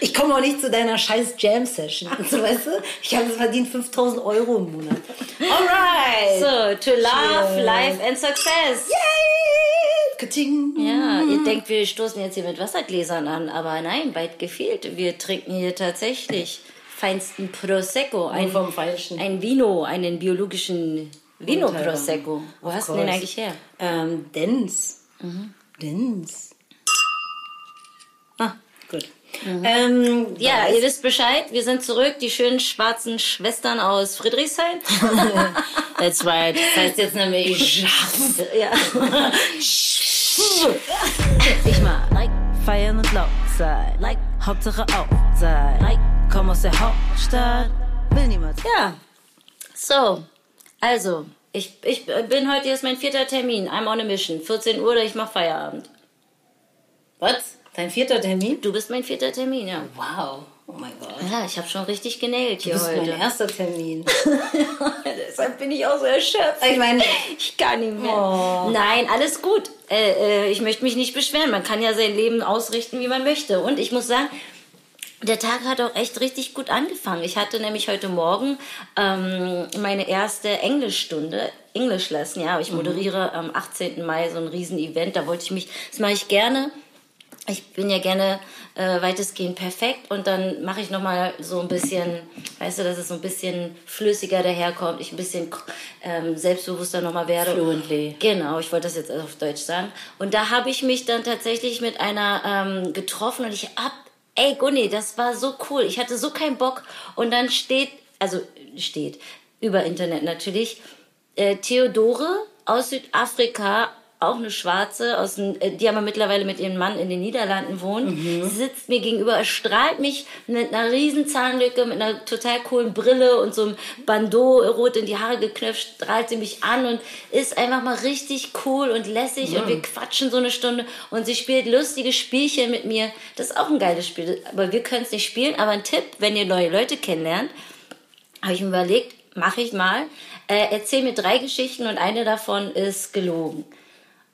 Ich komme auch nicht zu deiner scheiß Jam-Session. So, weißt du? Ich habe verdient 5000 Euro im Monat. Alright. So, to love, Cheers. life and success. Yay! Kating. Ja, ihr denkt, wir stoßen jetzt hier mit Wassergläsern an, aber nein, weit gefehlt. Wir trinken hier tatsächlich feinsten Prosecco. Ein, vom Falschen. Ein Vino, einen biologischen Vino Prosecco. Wo hast du den eigentlich her? Ähm, Dens. Mhm. Dens. Mhm. Ähm, ja, ihr wisst Bescheid. Wir sind zurück, die schönen schwarzen Schwestern aus Friedrichshain. That's right. Das heißt jetzt nämlich ja. ich mal like feiern und laut sein. Like Hauptsache auch sein. Like komm aus der Hauptstadt. Will niemand. Ja. So, also ich, ich bin heute jetzt mein vierter Termin. I'm on a mission. 14 Uhr, ich mach Feierabend. Was? Dein vierter Termin? Du bist mein vierter Termin, ja. Wow. Oh mein Gott. Ja, ich habe schon richtig genäht hier heute. Das ist mein erster Termin. Deshalb bin ich auch so erschöpft. Ich meine, ich kann nicht mehr. Oh. Nein, alles gut. Äh, äh, ich möchte mich nicht beschweren. Man kann ja sein Leben ausrichten, wie man möchte. Und ich muss sagen, der Tag hat auch echt richtig gut angefangen. Ich hatte nämlich heute Morgen ähm, meine erste Englischstunde, English Lesson, ja. Ich mhm. moderiere am 18. Mai so ein Riesen-Event. Da wollte ich mich, das mache ich gerne. Ich bin ja gerne äh, weitestgehend perfekt und dann mache ich nochmal so ein bisschen, weißt du, dass es so ein bisschen flüssiger daherkommt, ich ein bisschen ähm, selbstbewusster nochmal werde. Fluently. Genau, ich wollte das jetzt auf Deutsch sagen. Und da habe ich mich dann tatsächlich mit einer ähm, getroffen und ich hab ey Gunni, das war so cool. Ich hatte so keinen Bock. Und dann steht, also steht, über Internet natürlich, äh, Theodore aus Südafrika, auch eine Schwarze, aus äh, die aber mittlerweile mit ihrem Mann in den Niederlanden wohnt, mhm. sitzt mir gegenüber, strahlt mich mit einer riesen Zahnlücke, mit einer total coolen Brille und so einem Bandeau rot in die Haare geknöpft, strahlt sie mich an und ist einfach mal richtig cool und lässig mhm. und wir quatschen so eine Stunde und sie spielt lustige Spielchen mit mir. Das ist auch ein geiles Spiel, aber wir können es nicht spielen. Aber ein Tipp, wenn ihr neue Leute kennenlernt, habe ich mir überlegt, mache ich mal. Äh, erzähl mir drei Geschichten und eine davon ist gelogen.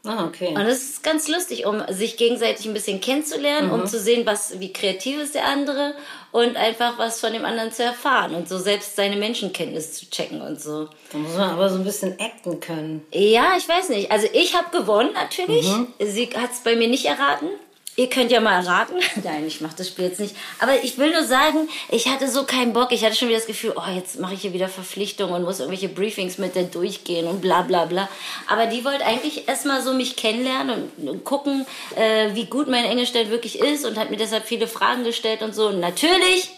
Ah, okay. Und das ist ganz lustig, um sich gegenseitig ein bisschen kennenzulernen, mhm. um zu sehen, was, wie kreativ ist der andere und einfach was von dem anderen zu erfahren und so selbst seine Menschenkenntnis zu checken und so. Da muss man aber so ein bisschen acten können. Ja, ich weiß nicht. Also ich habe gewonnen natürlich. Mhm. Sie hat es bei mir nicht erraten. Ihr könnt ja mal erraten. Nein, ich mache das Spiel jetzt nicht. Aber ich will nur sagen, ich hatte so keinen Bock. Ich hatte schon wieder das Gefühl, oh, jetzt mache ich hier wieder Verpflichtungen und muss irgendwelche Briefings mit der durchgehen und bla bla bla. Aber die wollte eigentlich erstmal so mich kennenlernen und, und gucken, äh, wie gut mein Englisch denn wirklich ist und hat mir deshalb viele Fragen gestellt und so. Und natürlich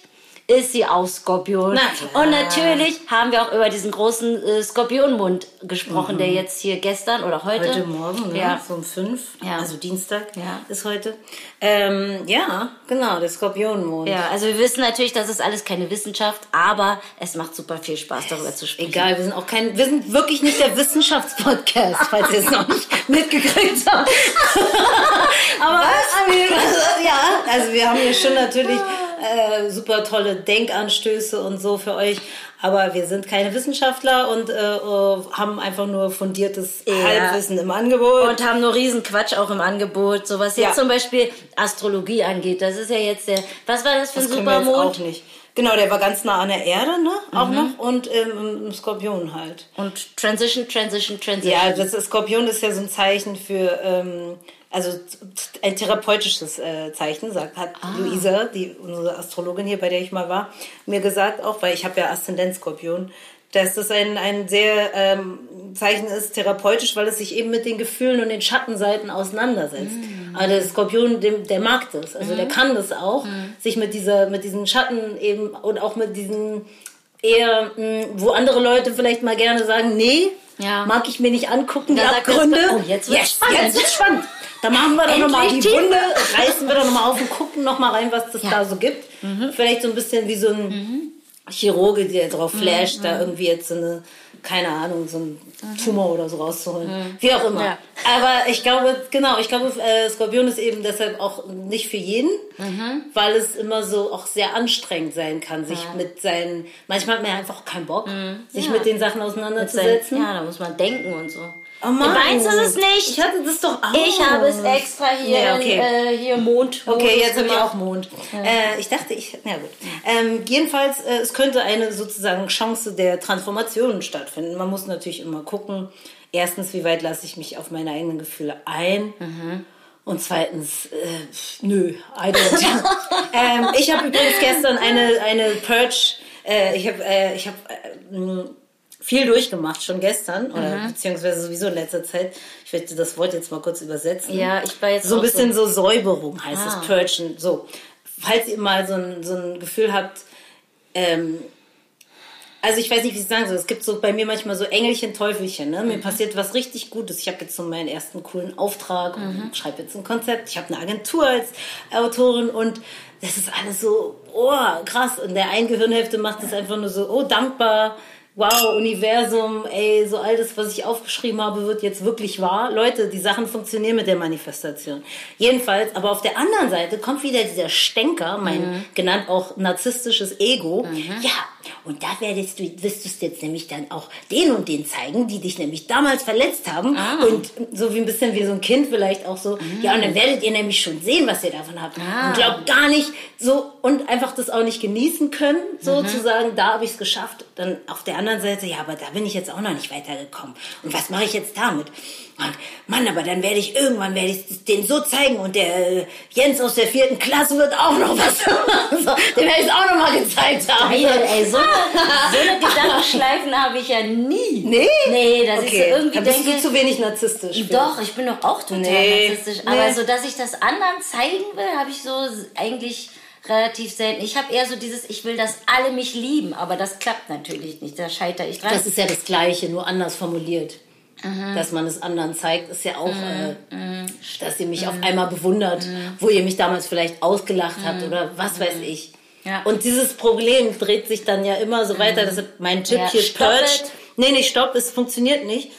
ist sie auch Skorpion. Na und natürlich haben wir auch über diesen großen äh, Skorpionmund gesprochen, mhm. der jetzt hier gestern oder heute. Heute Morgen, ne? ja. so um fünf, ja. also Dienstag ja. ist heute. Ähm, ja, genau, der Skorpionmond. Ja, also wir wissen natürlich, das ist alles keine Wissenschaft, aber es macht super viel Spaß, darüber zu sprechen. Egal, wir sind auch kein, wir sind wirklich nicht der Wissenschaftspodcast, falls ihr es noch nicht mitgekriegt habt. aber, aber ja, also wir haben hier schon natürlich äh, super tolle Denkanstöße und so für euch. Aber wir sind keine Wissenschaftler und äh, haben einfach nur fundiertes ja. Halbwissen im Angebot. Und haben nur Riesenquatsch auch im Angebot. So was jetzt ja. zum Beispiel Astrologie angeht. Das ist ja jetzt der. Was war das für ein das Supermond? auch nicht. Genau, der war ganz nah an der Erde, ne? Auch mhm. noch. Und ähm, im Skorpion halt. Und Transition, Transition, Transition. Ja, das Skorpion ist ja so ein Zeichen für ähm, also ein therapeutisches äh, Zeichen, sagt, hat ah. Luisa, die, unsere Astrologin hier, bei der ich mal war, mir gesagt, auch weil ich habe ja Aszendenzskorpion, dass das ein, ein sehr ähm, Zeichen ist, therapeutisch, weil es sich eben mit den Gefühlen und den Schattenseiten auseinandersetzt. Mhm. Aber der Skorpion, dem, der mag das, also mhm. der kann das auch, mhm. sich mit dieser, mit diesen Schatten eben und auch mit diesen eher, mh, wo andere Leute vielleicht mal gerne sagen, nee, ja. mag ich mir nicht angucken, die Abgründe. oh, jetzt wird's yes, spannend. Jetzt wird's spannend. Da machen wir doch nochmal die Wunde, reißen wir doch nochmal auf und gucken nochmal rein, was das ja. da so gibt. Mhm. Vielleicht so ein bisschen wie so ein mhm. Chirurge, der drauf mhm. flasht, mhm. da irgendwie jetzt so eine, keine Ahnung, so ein mhm. Tumor oder so rauszuholen. Mhm. Wie auch immer. Ja. Aber ich glaube, genau, ich glaube, äh, Skorpion ist eben deshalb auch nicht für jeden, weil es immer so auch sehr anstrengend sein kann, sich ja. mit seinen, manchmal hat man ja einfach keinen Bock, sich mit den Sachen auseinanderzusetzen. Seinen, ja, da muss man denken und so. Oh Mann. Meins ist es nicht. Ich hatte das doch auch. Ich habe es extra hier, Ja, okay. äh, hier Mond. Okay, jetzt habe ich auch Mond. Äh, ich dachte, ich, na gut. Ähm, jedenfalls, äh, es könnte eine sozusagen Chance der Transformation stattfinden. Man muss natürlich immer gucken. Erstens, wie weit lasse ich mich auf meine eigenen Gefühle ein? Und zweitens, äh, nö, I don't. ähm, ich habe übrigens gestern eine, eine Purge, äh, ich habe äh, ich hab, äh, viel durchgemacht, schon gestern, oder beziehungsweise sowieso in letzter Zeit. Ich werde das Wort jetzt mal kurz übersetzen. Ja, ich war jetzt So ein bisschen so, Säuberung heißt Ah. es, Purgen. So, falls ihr mal so ein, so ein Gefühl habt, ähm, also ich weiß nicht, wie ich sagen soll. Es gibt so bei mir manchmal so Engelchen, Teufelchen. Ne? Mhm. Mir passiert was richtig Gutes. Ich habe jetzt so meinen ersten coolen Auftrag Mhm. und schreibe jetzt ein Konzept. Ich habe eine Agentur als Autorin und das ist alles so, oh, krass. Und der einen Gehirnhälfte macht es einfach nur so, oh, dankbar. Wow, Universum, ey, so all das, was ich aufgeschrieben habe, wird jetzt wirklich wahr. Leute, die Sachen funktionieren mit der Manifestation. Jedenfalls, aber auf der anderen Seite kommt wieder dieser Stenker, mein genannt auch narzisstisches Ego. Ja, und da werdest du, wirst du es jetzt nämlich dann auch den und den zeigen, die dich nämlich damals verletzt haben. Und so wie ein bisschen wie so ein Kind vielleicht auch so, ja, und dann werdet ihr nämlich schon sehen, was ihr davon habt. Und glaubt gar nicht so und einfach das auch nicht genießen können, so zu sagen, da habe ich es geschafft. Dann auf der anderen Seite, ja, aber da bin ich jetzt auch noch nicht weitergekommen. Und was mache ich jetzt damit? Und Mann, aber dann werde ich irgendwann werde ich den so zeigen und der äh, Jens aus der vierten Klasse wird auch noch was. so, den werde ich auch noch mal gezeigt haben. Geil, ey, so, so eine Gedankenschleifen habe ich ja nie. Nee? Nee, dass ich so irgendwie dann bist denke, du zu wenig narzisstisch. für. Doch, ich bin doch auch total Nee, narzisstisch. nee. Aber so, dass ich das anderen zeigen will, habe ich so eigentlich relativ selten. Ich habe eher so dieses, ich will, dass alle mich lieben, aber das klappt natürlich nicht. Da scheitere ich dran. Das ist ja das Gleiche, nur anders formuliert. Dass man es anderen zeigt, ist ja auch, äh, dass ihr mich auf einmal bewundert, wo ihr mich damals vielleicht ausgelacht habt oder was weiß ich. Ja. Und dieses Problem dreht sich dann ja immer so weiter. Deshalb mein Tipp Ja, hier, Purge. Nee, nee, stopp, es funktioniert nicht.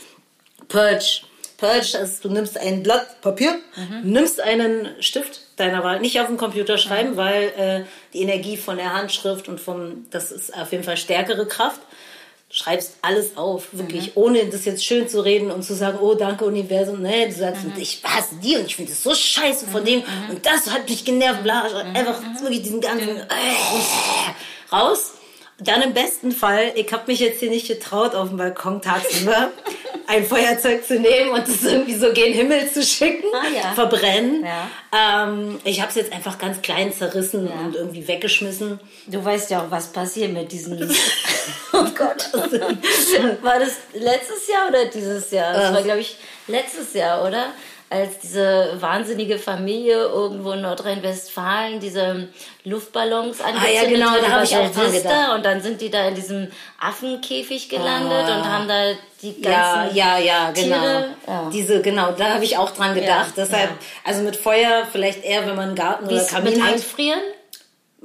Purge. Purge ist, du nimmst ein Blatt Papier, nimmst einen Stift deiner Wahl, nicht auf dem Computer schreiben, weil äh, die Energie von der Handschrift und vom, das ist auf jeden Fall stärkere Kraft. Schreibst alles auf, wirklich, ohne das jetzt schön zu reden und zu sagen, oh, danke Universum. Nee, du sagst, ich hasse die und ich finde es so scheiße von dem und das hat mich genervt, bla, einfach wirklich diesen ganzen äh, raus. Dann im besten Fall, ich habe mich jetzt hier nicht getraut, auf dem Balkon tagsüber ein Feuerzeug zu nehmen und es irgendwie so gen Himmel zu schicken, Ah, ja. verbrennen. Ja. Ähm, ich habe es jetzt einfach ganz klein zerrissen und irgendwie weggeschmissen. Du weißt ja auch, was passiert mit diesen. oh Gott. War das letztes Jahr oder dieses Jahr? Das war, glaube ich, letztes Jahr, oder? Als diese wahnsinnige Familie irgendwo in Nordrhein-Westfalen diese Luftballons angezündet Ah, ja, genau, da über hab ich auch dran gedacht. Und dann sind die da in diesem Affenkäfig gelandet und haben da die Ja, ganzen ja, ja, genau. Tiere. Ja. Diese, genau, da habe ich auch dran gedacht. Ja, Deshalb, ja. also mit Feuer vielleicht eher, wenn man einen Garten Wie oder Kamin mit hat.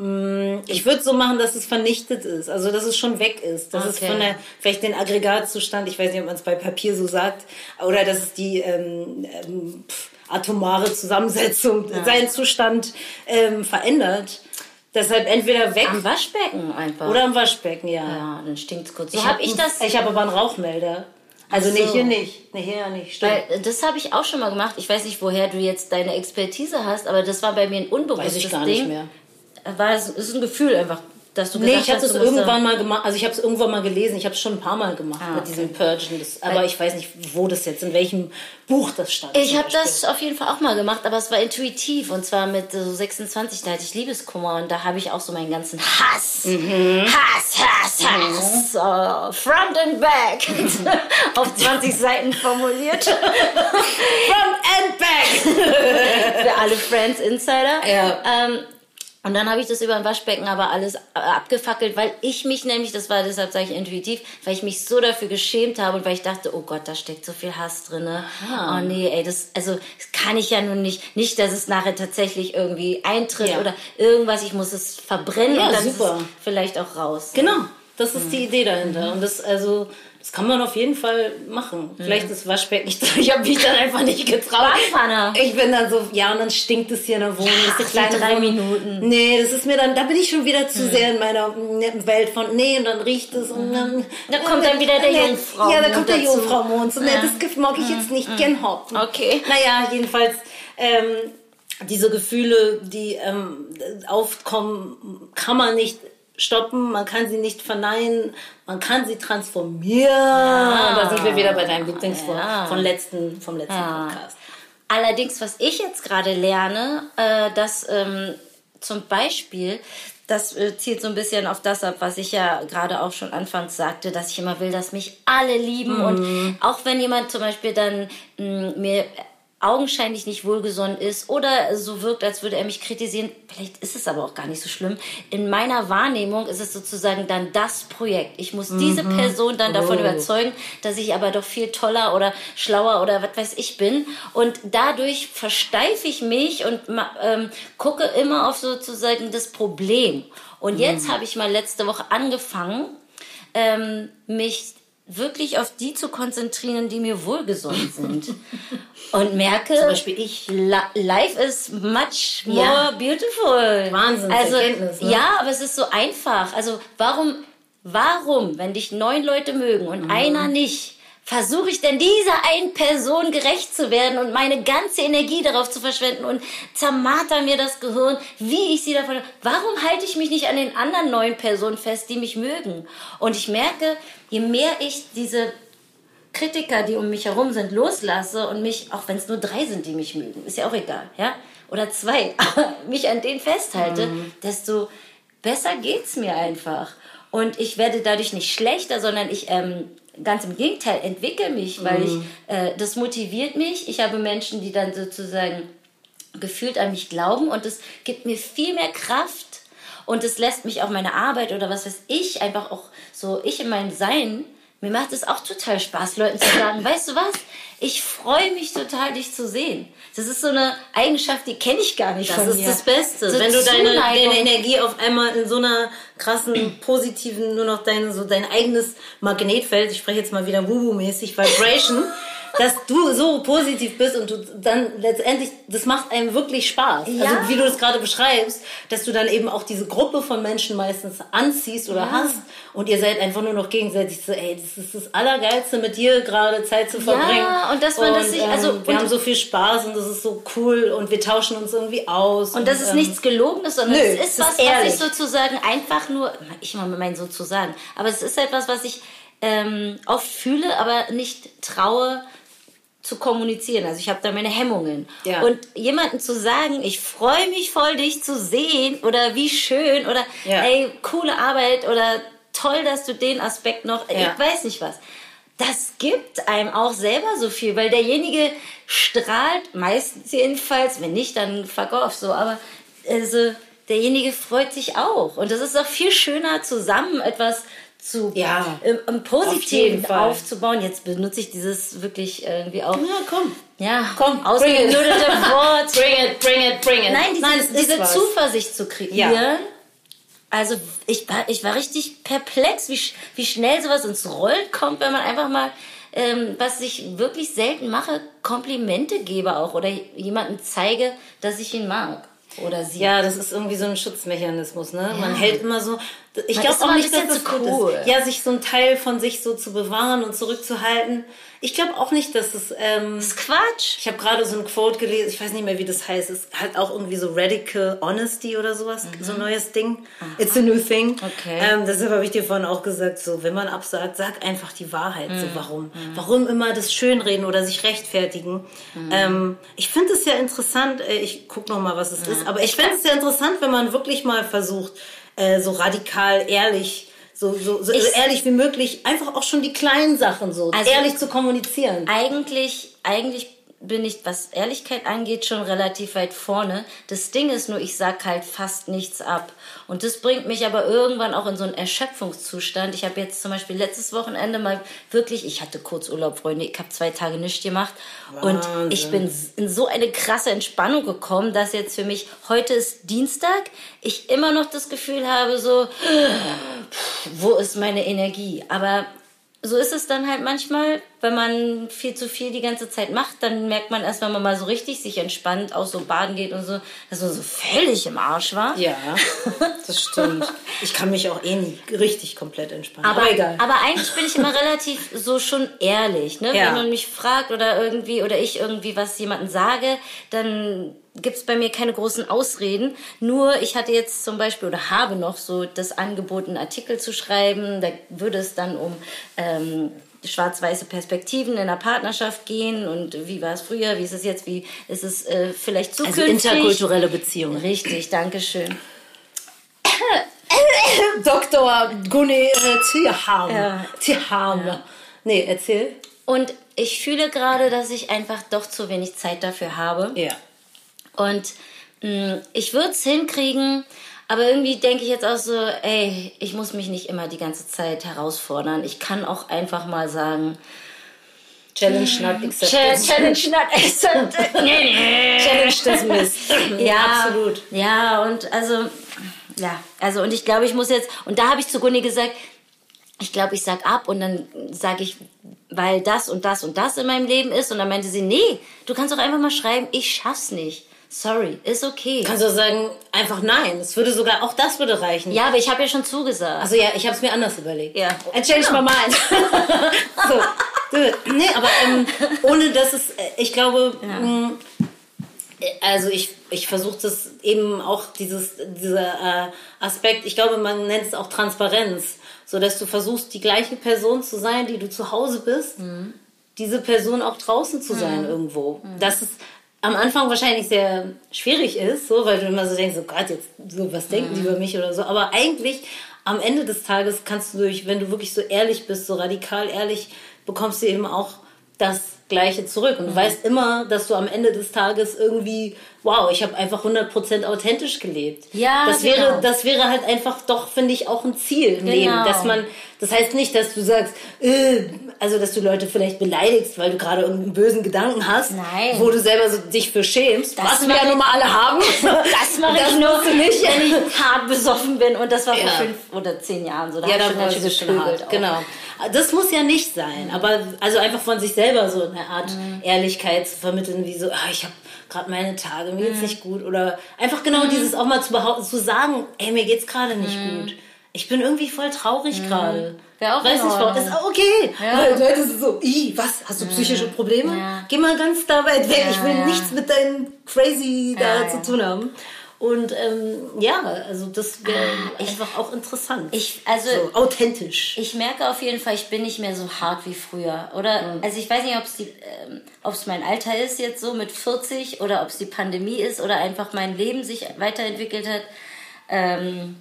Einfrieren? Ich würde so machen, dass es vernichtet ist, also dass es schon weg ist. Das ist Okay. von der, vielleicht den Aggregatzustand, ich weiß nicht, ob man es bei Papier so sagt, oder dass es die ähm, ähm, atomare Zusammensetzung, seinen Zustand ähm, verändert. Deshalb entweder weg Am Waschbecken einfach. oder im Waschbecken, ja. ja, dann stinkt's kurz. So Ich habe hab ich das. Ich habe aber einen Rauchmelder. Also Ach nee, so. hier nicht. Nee, hier ja nicht. Stimmt. Weil äh, das habe ich auch schon mal gemacht. Ich weiß nicht, woher du jetzt deine Expertise hast, aber das war bei mir ein unbewusstes Weiß ich gar Ding. nicht mehr. War es ist ein Gefühl einfach, dass du Nee, gesagt ich habe da- irgendwann mal gemacht, also ich habe es irgendwann mal gelesen, ich habe es schon ein paar Mal gemacht Ah, mit okay. diesem Purgen, das, aber ich weiß nicht, wo das jetzt, in welchem Buch das stand. Ich habe das auf jeden Fall auch mal gemacht, aber es war intuitiv und zwar mit so 26, da hatte ich Liebeskummer und da habe ich auch so meinen ganzen Hass, Mhm. Hass, Hass, Hass, äh, front and back auf 20 Seiten formuliert Front and back! für alle Friends Insider. Ja. Ähm, und dann habe ich das über ein Waschbecken aber alles äh, abgefackelt, weil ich mich nämlich, das war deshalb sage ich intuitiv, weil ich mich so dafür geschämt habe und weil ich dachte, oh Gott, da steckt so viel Hass drin. Oh nee, ey, das, also das kann ich ja nun nicht. Nicht, dass es nachher tatsächlich irgendwie eintritt Ja. oder irgendwas, ich muss es verbrennen Ja, und dann super. vielleicht auch raus. Genau, das ist die Idee dahinter. Und das, also, Das kann man auf jeden Fall machen. Mhm. Vielleicht das Waschbecken nicht. Ich habe mich dann einfach nicht getraut. Badewanne. Ich bin dann so, ja, und dann stinkt es hier in der Wohnung. Ja, das ist kleine drei Wohnung. Minuten. Nee, das ist mir dann, da bin ich schon wieder zu mhm. sehr in meiner Welt von, nee, und dann riecht es und dann. Da kommt dann wieder der Jungfrau. Ja, da kommt der Jungfrau Mond. Und ja. das Gift mag ich jetzt nicht mhm. gern haben. Okay. Naja, jedenfalls, ähm, diese Gefühle, die ähm, aufkommen, kann man nicht stoppen, man kann sie nicht verneinen, man kann sie transformieren. Ja. Da sind wir wieder bei deinem Lieblingswort ja. vom letzten, vom letzten ja. Podcast. Allerdings, was ich jetzt gerade lerne, äh, dass ähm, zum Beispiel, das äh, zielt so ein bisschen auf das ab, was ich ja gerade auch schon anfangs sagte, dass ich immer will, dass mich alle lieben. Mhm. Und auch wenn jemand zum Beispiel dann mh, mir augenscheinlich nicht wohlgesonnen ist oder so wirkt, als würde er mich kritisieren. Vielleicht ist es aber auch gar nicht so schlimm. In meiner Wahrnehmung ist es sozusagen dann das Projekt. Ich muss mhm. diese Person dann davon oh. überzeugen, dass ich aber doch viel toller oder schlauer oder was weiß ich bin. Und dadurch versteife ich mich und ähm, gucke immer auf sozusagen das Problem. Und jetzt mhm. habe ich mal letzte Woche angefangen, ähm, mich wirklich auf die zu konzentrieren, die mir wohlgesonnen sind. Und merke, zum Beispiel ich, life is much more ja. beautiful. Wahnsinn, also, Erkenntnis, ne? Ja, aber es ist so einfach. Also warum, warum, wenn dich neun Leute mögen und mhm. einer nicht, versuche ich denn dieser einen Person gerecht zu werden und meine ganze Energie darauf zu verschwenden und zermarter mir das Gehirn, wie ich sie davon. Warum halte ich mich nicht an den anderen neun Personen fest, die mich mögen? Und ich merke, je mehr ich diese Kritiker, die um mich herum sind, loslasse und mich, auch wenn es nur drei sind, die mich mögen, ist ja auch egal, ja, oder zwei, mich an denen festhalte, mhm. desto besser geht's mir einfach. Und ich werde dadurch nicht schlechter, sondern ich ähm, ganz im Gegenteil entwickle mich, weil mhm. ich äh, das motiviert mich. Ich habe Menschen, die dann sozusagen gefühlt an mich glauben und es gibt mir viel mehr Kraft und es lässt mich auch meine Arbeit oder was weiß ich einfach auch so ich in meinem Sein mir macht es auch total Spaß, Leuten zu sagen, weißt du was? Ich freue mich total, dich zu sehen. Das ist so eine Eigenschaft, die kenne ich gar nicht das von mir. Das ist das Beste. So Wenn du deine, deine, Energie auf einmal in so einer krassen, positiven, nur noch dein, so dein eigenes Magnetfeld, ich spreche jetzt mal wieder Wubu-mäßig, Vibration, dass du so positiv bist und du dann letztendlich, das macht einem wirklich Spaß. Also ja. Also wie du das gerade beschreibst, dass du dann eben auch diese Gruppe von Menschen meistens anziehst oder ja. hast und ihr seid einfach nur noch gegenseitig so, ey, das ist das Allergeilste, mit dir gerade Zeit zu verbringen. Ja, und dass man das sich, also ähm, wir haben so viel Spaß und das ist so cool und wir tauschen uns irgendwie aus. Und, und das ist ähm, nichts Gelogenes, sondern nö, es ist was, ist was ich sozusagen einfach nur, ich mal mein sozusagen, aber es ist etwas, was ich ähm, oft fühle, aber nicht traue zu kommunizieren. Also ich habe da meine Hemmungen. Ja. Und jemanden zu sagen, ich freue mich voll, dich zu sehen oder wie schön oder ja. ey, coole Arbeit oder toll, dass du den Aspekt noch, ja. ich weiß nicht was. Das gibt einem auch selber so viel, weil derjenige strahlt, meistens jedenfalls, wenn nicht, dann fuck off so, aber also, derjenige freut sich auch. Und das ist auch viel schöner, zusammen etwas zu ja, im, im Positiven auf aufzubauen. Jetzt benutze ich dieses wirklich irgendwie auch. Ja, komm. Ja, komm, ausgenudete Wort. bring it, bring it, bring it. Nein, diese, Nein, diese Zuversicht zu kreieren. Ja. Also ich war, ich war richtig perplex, wie, wie schnell sowas ins Rollen kommt, wenn man einfach mal, ähm, was ich wirklich selten mache, Komplimente gebe auch oder jemanden zeige, dass ich ihn mag oder sie. Ja, das ist irgendwie so ein Schutzmechanismus, ne? Ja. Man hält immer so. Ich glaube auch nicht, dass das cool. ist. Ja, sich so ein Teil von sich so zu bewahren und zurückzuhalten. Ich glaube auch nicht, dass es. Ähm, das ist Quatsch. Ich habe gerade so ein Quote gelesen, ich weiß nicht mehr, wie das heißt. Es hat auch irgendwie so Radical Honesty oder sowas, mhm. so ein neues Ding. Aha. It's a new thing. Okay. Ähm, deshalb habe ich dir vorhin auch gesagt, so, wenn man absagt, sag einfach die Wahrheit. Mhm. So, warum? Mhm. Warum immer das Schönreden oder sich rechtfertigen? Mhm. Ähm, ich finde es ja interessant, äh, ich guck noch mal, was es ist, aber ich finde es ja interessant, wenn man wirklich mal versucht, äh, so radikal ehrlich so, so, so, so ehrlich wie möglich, einfach auch schon die kleinen Sachen so also ehrlich zu kommunizieren. Eigentlich, eigentlich bin ich, was Ehrlichkeit angeht, schon relativ weit vorne. Das Ding ist nur, ich sag halt fast nichts ab. Und das bringt mich aber irgendwann auch in so einen Erschöpfungszustand. Ich habe jetzt zum Beispiel letztes Wochenende mal wirklich, ich hatte kurz Urlaub, Freunde, ich habe zwei Tage nichts gemacht. Wahnsinn. Und ich bin in so eine krasse Entspannung gekommen, dass jetzt für mich, heute ist Dienstag, ich immer noch das Gefühl habe, so, wo ist meine Energie? Aber so ist es dann halt manchmal, wenn man viel zu viel die ganze Zeit macht, dann merkt man erst, wenn man mal so richtig sich entspannt, auch so baden geht und so, dass man so völlig im Arsch war. Ja, das stimmt. Ich kann mich auch eh nie richtig komplett entspannen. Aber, Aber egal. aber eigentlich bin ich immer relativ so schon ehrlich, ne? Ja. Wenn man mich fragt oder irgendwie oder ich irgendwie was jemandem sage, dann gibt's bei mir keine großen Ausreden. Nur ich hatte jetzt zum Beispiel oder habe noch so das Angebot, einen Artikel zu schreiben. Da würde es dann um ähm, schwarz-weiße Perspektiven in der Partnerschaft gehen und wie war es früher, wie ist es jetzt, wie ist es äh, vielleicht also zukünftig. interkulturelle Beziehungen. Richtig, danke schön. Dr. Gunni äh. Ja. Tierham. Nee, erzähl. Und ich fühle gerade, dass ich einfach doch zu wenig Zeit dafür habe. Ja. Und mh, ich würde es hinkriegen, aber irgendwie denke ich jetzt auch so, ey, ich muss mich nicht immer die ganze Zeit herausfordern. Ich kann auch einfach mal sagen, Challenge not accepted. Challenge not accepted. Challenge dismissed. Ja, absolut. Ja, und also, ja, also und ich glaube, ich muss jetzt, und da habe ich zu Gunni gesagt, ich glaube, ich sag ab und dann sage ich, weil das und das und das in meinem Leben ist. Und dann meinte sie, nee, du kannst doch einfach mal schreiben, ich schaff's nicht. Sorry, ist okay. Kannst du sagen, einfach nein. Es würde sogar, auch das würde reichen. Ja, aber ich habe ja schon zugesagt. Also ja, ich habe es mir anders überlegt. Ja. I changed my mind. so, nee, aber ähm, ohne dass es, äh, ich glaube, mh, also ich, ich versuche das eben auch, dieses, dieser äh, Aspekt, ich glaube, man nennt es auch Transparenz, so dass du versuchst, die gleiche Person zu sein, die du zu Hause bist, diese Person auch draußen zu sein irgendwo. Das ist am Anfang wahrscheinlich sehr schwierig ist, so, weil du immer so denkst, oh Gott, jetzt, so, was denken die über mich oder so. Aber eigentlich am Ende des Tages kannst du durch, wenn du wirklich so ehrlich bist, so radikal ehrlich, bekommst du eben auch das Gleiche zurück. Und du weißt immer, dass du am Ende des Tages irgendwie, wow, ich habe einfach 100% authentisch gelebt. Ja, das genau. wäre, das wäre halt einfach doch, finde ich, auch ein Ziel im Genau. Leben, dass man, das heißt nicht, dass du sagst, äh, also dass du Leute vielleicht beleidigst, weil du gerade irgendeinen bösen Gedanken hast, Nein. wo du selber so dich für schämst, Das was wir ja nun mal alle haben. Das mache ich nur, du nicht. wenn ich hart besoffen bin. Und das war vor Ja. fünf oder zehn Jahren so. Da Ja, hab ich schon ganz schön geprügelt. Genau. Das muss ja nicht sein, aber also einfach von sich selber so eine Art Mhm. Ehrlichkeit zu vermitteln, wie so, ah, ich habe gerade meine Tage, mir Mhm. geht's nicht gut oder einfach genau dieses auch mal zu behaupten, zu sagen, ey, mir geht's gerade nicht gut. Ich bin irgendwie voll traurig gerade. Mhm. Wär auch Weiß nicht warum. Ist auch okay. Ja. Weil Leute sind so, i, was? Hast du psychische Probleme? Ja. Geh mal ganz da weit weg. Ja, ich will ja. nichts mit deinem Crazy da zu tun haben. Und ähm, ja, also das wäre einfach auch interessant. Ah, Ich, also, so, authentisch. Ich merke auf jeden Fall, ich bin nicht mehr so hart wie früher. Oder, Mhm. also ich weiß nicht, ob es ähm, mein Alter ist jetzt so mit 40 oder ob es die Pandemie ist oder einfach mein Leben sich weiterentwickelt hat. Ähm,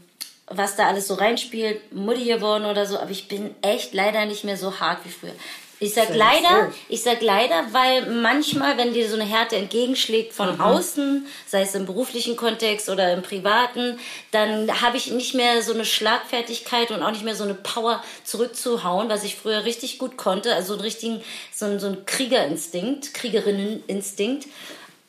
was da alles so reinspielt, Mutti geworden oder so, aber ich bin echt leider nicht mehr so hart wie früher. Ich sag leider, ich sag leider, weil manchmal, wenn dir so eine Härte entgegenschlägt von Mhm. außen, sei es im beruflichen Kontext oder im privaten, dann habe ich nicht mehr so eine Schlagfertigkeit und auch nicht mehr so eine Power zurückzuhauen, was ich früher richtig gut konnte. Also einen richtigen, so ein, so ein Kriegerinstinkt, Kriegerinneninstinkt.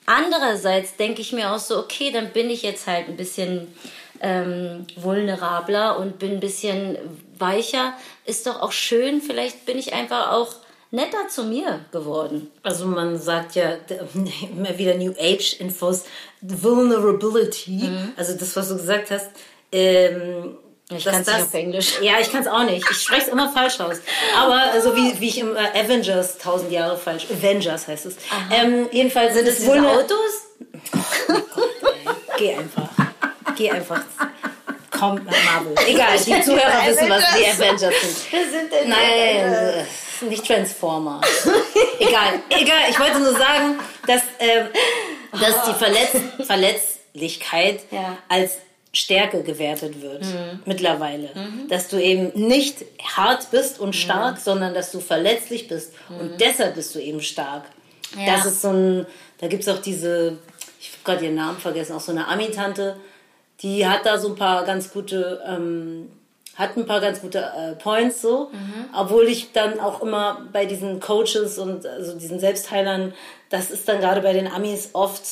Andererseits denke ich mir auch so, okay, dann bin ich jetzt halt ein bisschen ähm, vulnerabler und bin ein bisschen weicher. Ist doch auch schön, vielleicht bin ich einfach auch netter zu mir geworden. Also man sagt ja immer wieder New Age Infos, Vulnerability, also das, was du gesagt hast. Ähm, Ich nicht das- auf Englisch. Ja, ich kann es auch nicht. Ich spreche es immer falsch aus. Aber so wie, wie ich im äh, Avengers tausend Jahre falsch, Avengers heißt es. Ähm, jedenfalls Sind es diese Vulner- Autos? Geh einfach. Geh einfach. Komm, Marvel. Egal, die Zuhörer wissen, was die Avengers sind. Wir sind denn Nein, äh, nicht Transformer. egal, egal. Ich wollte nur sagen, dass, ähm, dass die Verletz Verletzlichkeit Ja. als Stärke gewertet wird mittlerweile. Dass du eben nicht hart bist und stark, sondern dass du verletzlich bist. Und deshalb bist du eben stark. Ja. Das ist so ein, da gibt es auch diese, ich habe gerade ihren Namen vergessen, auch so eine Ami-Tante, die hat da so ein paar ganz gute, ähm, hat ein paar ganz gute äh, Points so, obwohl ich dann auch immer bei diesen Coaches und also diesen Selbstheilern, das ist dann gerade bei den Amis oft,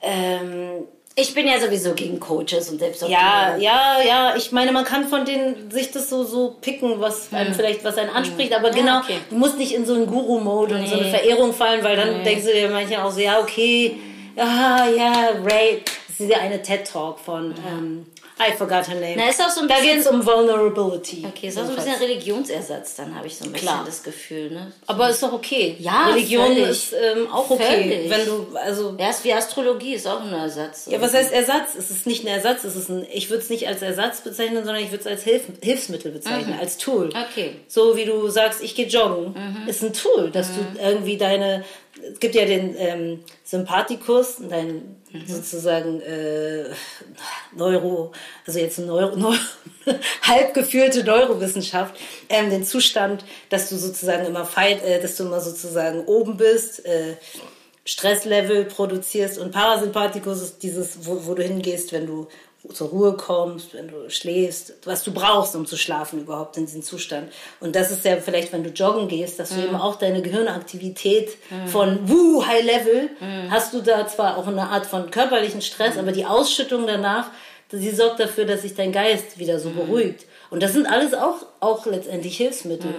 ähm, Ich bin ja sowieso gegen Coaches und selbst Ja, ja, ja. Ich meine, man kann von denen sich das so, so picken, was einem vielleicht, was einen anspricht. Aber Ja, genau, okay. du musst nicht in so einen Guru-Mode und so eine Nee. Verehrung fallen, weil dann denkst du dir manchmal auch so, ja, okay, ja, ja, Ray. Ja eine TED-Talk von, ähm, I forgot her name. Na, ist auch so ein da geht es um Vulnerability. Okay, ist auch so ein bisschen Religionsersatz, dann habe ich so ein bisschen Klar. das Gefühl, ne? Aber ist doch okay. Ja, Religion völlig. ist ähm, auch okay. Völlig. Wenn du, also, Ja, ist wie Astrologie, ist auch ein Ersatz. Ja, was heißt Ersatz? Es ist nicht ein Ersatz, es ist ein, ich würde es nicht als Ersatz bezeichnen, sondern ich würde es als Hilf, Hilfsmittel bezeichnen, als Tool. Okay. So wie du sagst, ich gehe joggen, ist ein Tool, dass du irgendwie deine, es gibt ja den ähm, Sympathikus, dein sozusagen äh, Neuro, also jetzt eine Neuro, Neuro, halb gefühlte Neurowissenschaft, ähm, den Zustand, dass du sozusagen immer fight, äh, dass du immer sozusagen oben bist, äh, Stresslevel produzierst. Und Parasympathikus ist dieses, wo, wo du hingehst, wenn du zur Ruhe kommst, wenn du schläfst, was du brauchst, um zu schlafen überhaupt in diesem Zustand. Und das ist ja vielleicht, wenn du joggen gehst, dass du eben auch deine Gehirnaktivität von wuh, High Level, hast du da zwar auch eine Art von körperlichen Stress, aber die Ausschüttung danach, sie sorgt dafür, dass sich dein Geist wieder so beruhigt. Und das sind alles auch, auch letztendlich Hilfsmittel.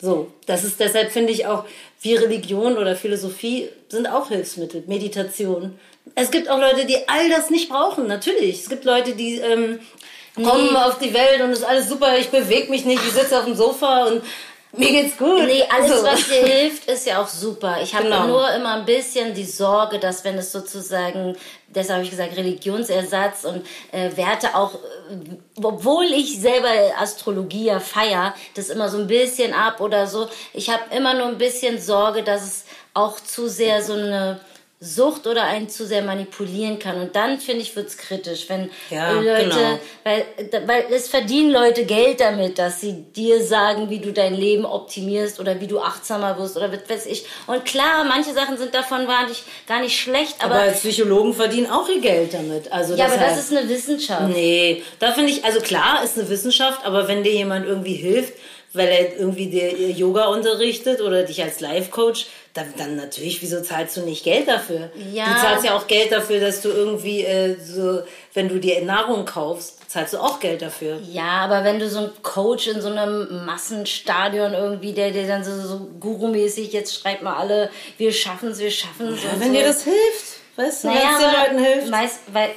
So, das ist deshalb finde ich auch, wie Religion oder Philosophie sind auch Hilfsmittel, Meditation. Es gibt auch Leute, die all das nicht brauchen, natürlich. Es gibt Leute, die ähm, kommen auf die Welt und ist alles super, ich bewege mich nicht, ich sitze auf dem Sofa und mir geht's gut. Nee, alles, So. was dir hilft, ist ja auch super. Ich habe Genau. nur immer ein bisschen die Sorge, dass wenn es sozusagen, deshalb habe ich gesagt, Religionsersatz und äh, Werte auch, äh, obwohl ich selber Astrologie ja feier, das immer so ein bisschen ab oder so. Ich habe immer nur ein bisschen Sorge, dass es auch zu sehr so eine Sucht oder einen zu sehr manipulieren kann. Und dann, finde ich, wird's kritisch, wenn Ja, Leute, genau. weil, weil es verdienen Leute Geld damit, dass sie dir sagen, wie du dein Leben optimierst oder wie du achtsamer wirst oder was weiß ich. Und klar, manche Sachen sind davon wahrlich gar nicht schlecht, aber, aber Psychologen verdienen auch ihr Geld damit. Also ja, aber das ist eine Wissenschaft. Nee, da finde ich, also klar, ist eine Wissenschaft, aber wenn dir jemand irgendwie hilft, weil er irgendwie dir Yoga unterrichtet oder dich als Life-Coach, dann, dann natürlich, wieso zahlst du nicht Geld dafür? Ja. Du zahlst ja auch Geld dafür, dass du irgendwie äh, so, wenn du dir Nahrung kaufst, zahlst du auch Geld dafür. Ja, aber wenn du so ein Coach in so einem Massenstadion irgendwie, der dir dann so, so Guru-mäßig, jetzt schreibt mal alle, wir schaffen's, wir schaffen's. und Wenn so. dir das hilft, weißt du, wenn es den Leuten hilft. Meist, weil,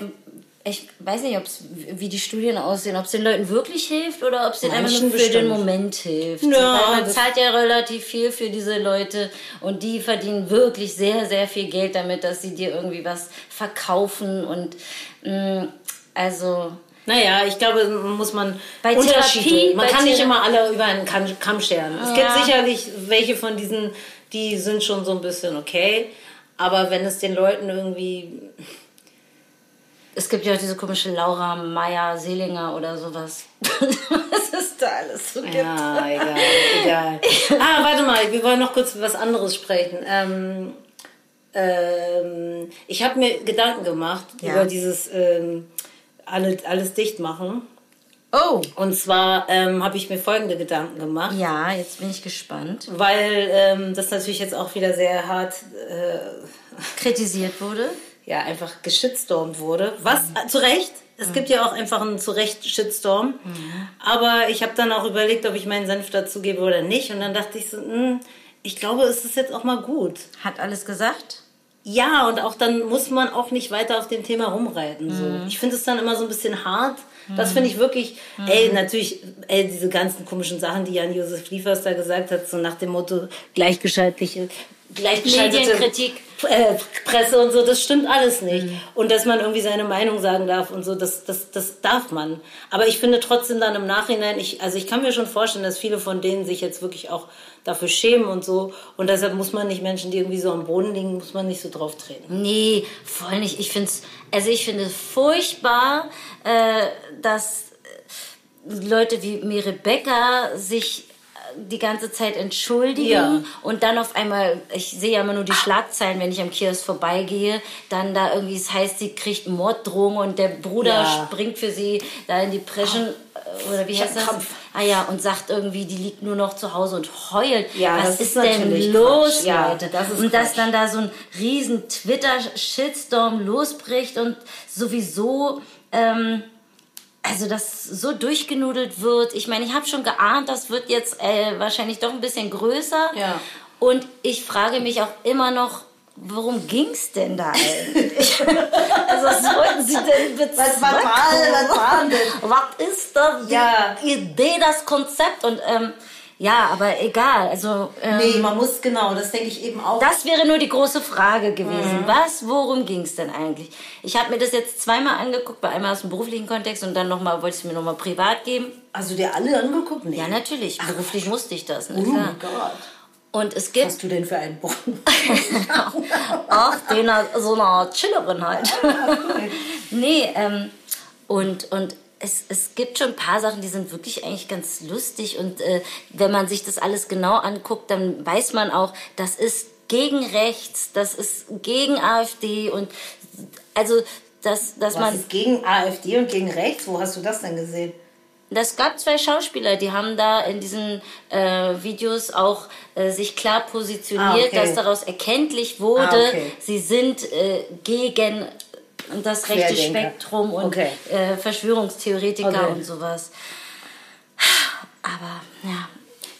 ich weiß nicht, ob's, wie die Studien aussehen, ob es den Leuten wirklich hilft oder ob es denen einfach nur für den bestimmt. Moment hilft. Ja, Weil man zahlt ja relativ viel für diese Leute und die verdienen wirklich sehr, sehr viel Geld damit, dass sie dir irgendwie was verkaufen und mh, also Naja, ich glaube, muss man Bei Unterschiede. Therapie- man kann nicht Thera- immer alle über einen Kamm, Kamm scheren. Es Ja. gibt sicherlich welche von diesen, die sind schon so ein bisschen okay. Aber wenn es den Leuten irgendwie. Es gibt ja auch diese komische Laura Meyer Selinger oder sowas. Was es da alles so gibt. Ja, egal, egal. Ah, warte mal, wir wollen noch kurz über was anderes sprechen. Ähm, ähm, ich habe mir Gedanken gemacht Ja. über dieses ähm, alles, alles dicht machen. Oh. Und zwar ähm, habe ich mir folgende Gedanken gemacht. Ja, jetzt bin ich gespannt. weil ähm, das natürlich jetzt auch wieder sehr hart äh, Kritisiert wurde. Ja einfach geschitstormt wurde. Was äh, zu Recht. Es gibt ja auch einfach einen zu Recht Shitstorm. Aber ich habe dann auch überlegt, ob ich meinen Senf dazu gebe oder nicht. Und dann dachte ich so, hm, ich glaube, es ist jetzt auch mal gut. Hat alles gesagt? Ja, und auch dann muss man auch nicht weiter auf dem Thema rumreiten. So. Ich finde es dann immer so ein bisschen hart. Das finde ich wirklich, ey, natürlich, ey, diese ganzen komischen Sachen, die Jan-Josef Liefers da gesagt hat, so nach dem Motto gleichgeschaltliche, Medienkritik. äh, Presse und so, das stimmt alles nicht. Und dass man irgendwie seine Meinung sagen darf und so, das, das, das darf man. Aber ich finde trotzdem dann im Nachhinein, ich, also ich kann mir schon vorstellen, dass viele von denen sich jetzt wirklich auch dafür schämen und so. Und deshalb muss man nicht Menschen, die irgendwie so am Boden liegen, muss man nicht so drauf treten. Nee, voll nicht. Ich finde es, also ich finde es furchtbar, äh, dass Leute wie mir Rebecca sich die ganze Zeit entschuldigen Ja. und dann auf einmal, ich sehe ja immer nur die Schlagzeilen, wenn ich am Kiosk vorbeigehe, dann da irgendwie, es heißt, sie kriegt Morddrohung und der Bruder Ja. springt für sie da in die Preschen, äh, oder wie heißt das? Ah ja, und sagt irgendwie, die liegt nur noch zu Hause und heult. Ja, Was das ist, ist denn los, Quatsch. Ja, Leute? das ist und dass Quatsch. dann da so ein riesen Twitter-Shitstorm losbricht und sowieso... Ähm, also das so durchgenudelt wird. Ich meine, ich habe schon geahnt, das wird jetzt äh, wahrscheinlich doch ein bisschen größer. Ja. Und ich frage mich auch immer noch, worum ging's denn da eigentlich? also was wollten sie denn bezwecken? Was war- was war denn? Was ist da die Ja. Idee, das Konzept? Und ähm, ja, aber egal. Also ähm, Nee, man muss, genau, das denke ich eben auch. das wäre nur die große Frage gewesen. Mhm. Was, worum ging es denn eigentlich? Ich habe mir das jetzt zweimal angeguckt, bei einmal aus dem beruflichen Kontext und dann nochmal, wollte ich es mir nochmal privat geben. Hast du dir alle angeguckt? Nee. Ja, natürlich. Beruflich musste ich das. Ne? Oh mein Gott. Und es gibt Was hast du denn für einen Brunnen? Ach, den so eine Chillerin halt. nee, ähm, und, und es, es gibt schon ein paar Sachen, die sind wirklich eigentlich ganz lustig. Und äh, wenn man sich das alles genau anguckt, dann weiß man auch, das ist gegen rechts, das ist gegen AfD und also dass, dass Was man ist gegen AfD und gegen rechts? Wo hast du das denn gesehen? Das gab zwei Schauspieler, die haben da in diesen äh, Videos auch äh, sich klar positioniert, Ah, okay. dass daraus erkenntlich wurde, Ah, okay. sie sind äh, gegen das rechte. Spektrum und Okay. äh, Verschwörungstheoretiker Okay. und sowas. Aber ja,